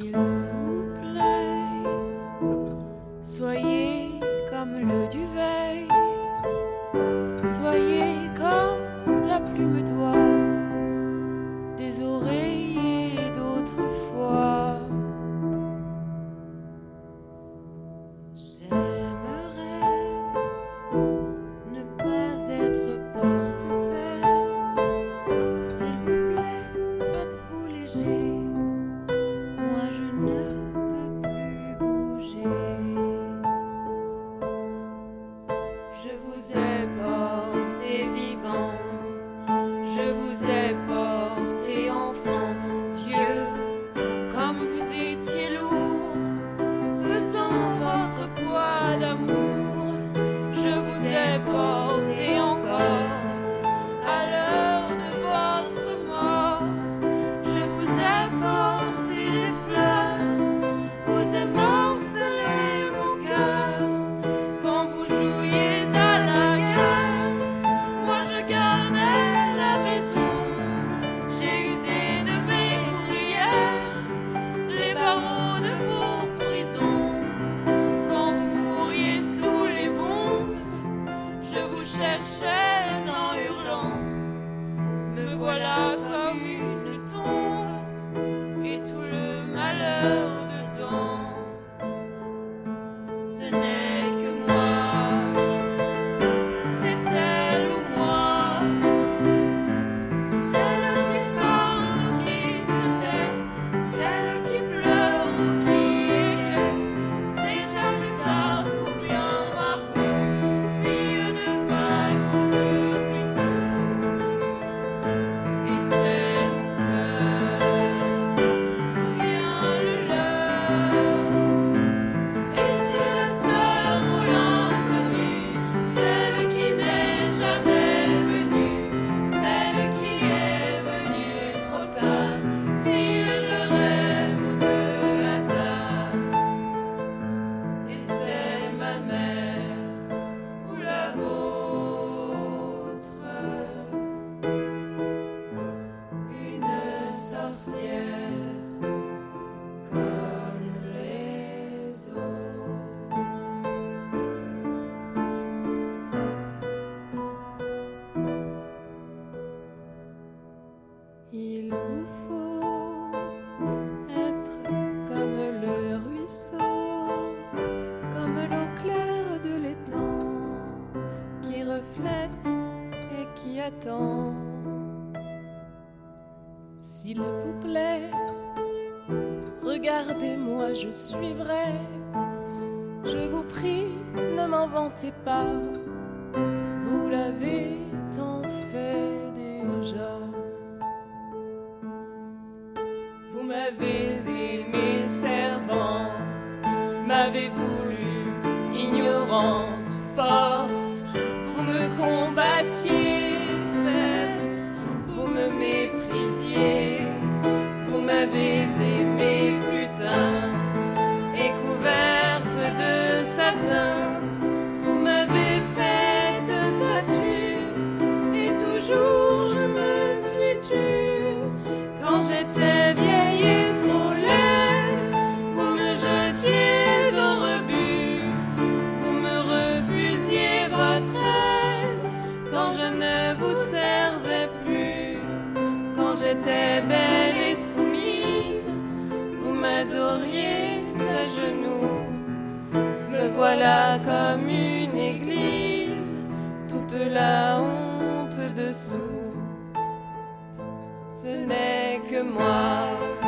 fragile. Je vous ai porté vivant, je vous ai porté enfant, Dieu, comme vous étiez lourd, pesant votre poids d'amour, je vous ai porté. shit, shit. S'il vous plaît, regardez-moi, je suivrai. Je vous prie, ne m'inventez pas, vous l'avez tant fait déjà. Vous m'avez j'étais vieille et trop vous me jetiez au rebut, vous me refusiez votre aide quand je ne vous servais plus, quand j'étais belle et soumise, vous m'adoriez à genoux, me voilà comme une église, toute la honte dessous n'est que moi.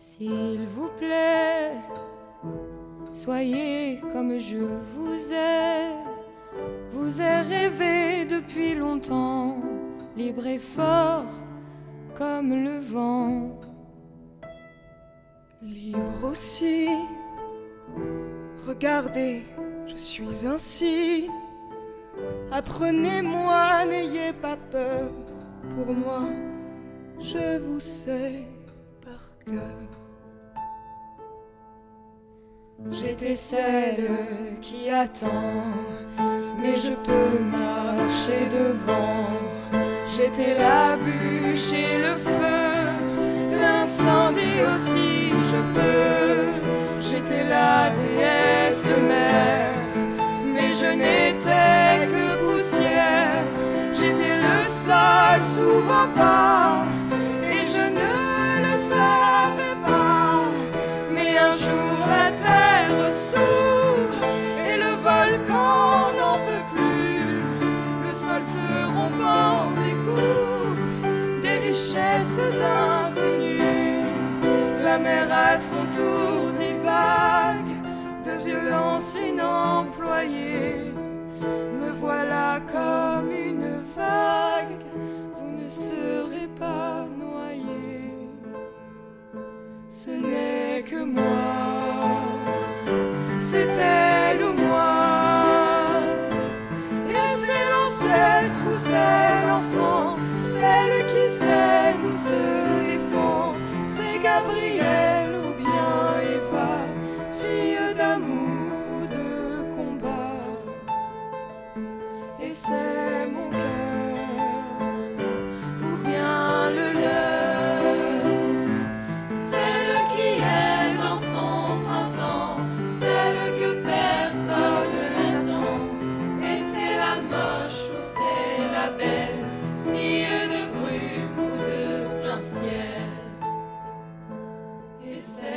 S'il vous plaît, soyez comme je vous ai. Vous ai rêvé depuis longtemps, libre et fort comme le vent. Libre aussi, regardez, je suis ainsi. Apprenez-moi, n'ayez pas peur, pour moi, je vous sais. J'étais celle qui attend, mais je peux marcher devant. J'étais la bûche et le feu, l'incendie aussi je peux. J'étais la déesse mère, mais je n'étais que poussière. J'étais le sol sous vos pas, inconnues. La mer à son tour divague de violence inemployée. Me voilà comme une vague, vous ne serez pas noyé. Ce n'est que moi, Gabriel. is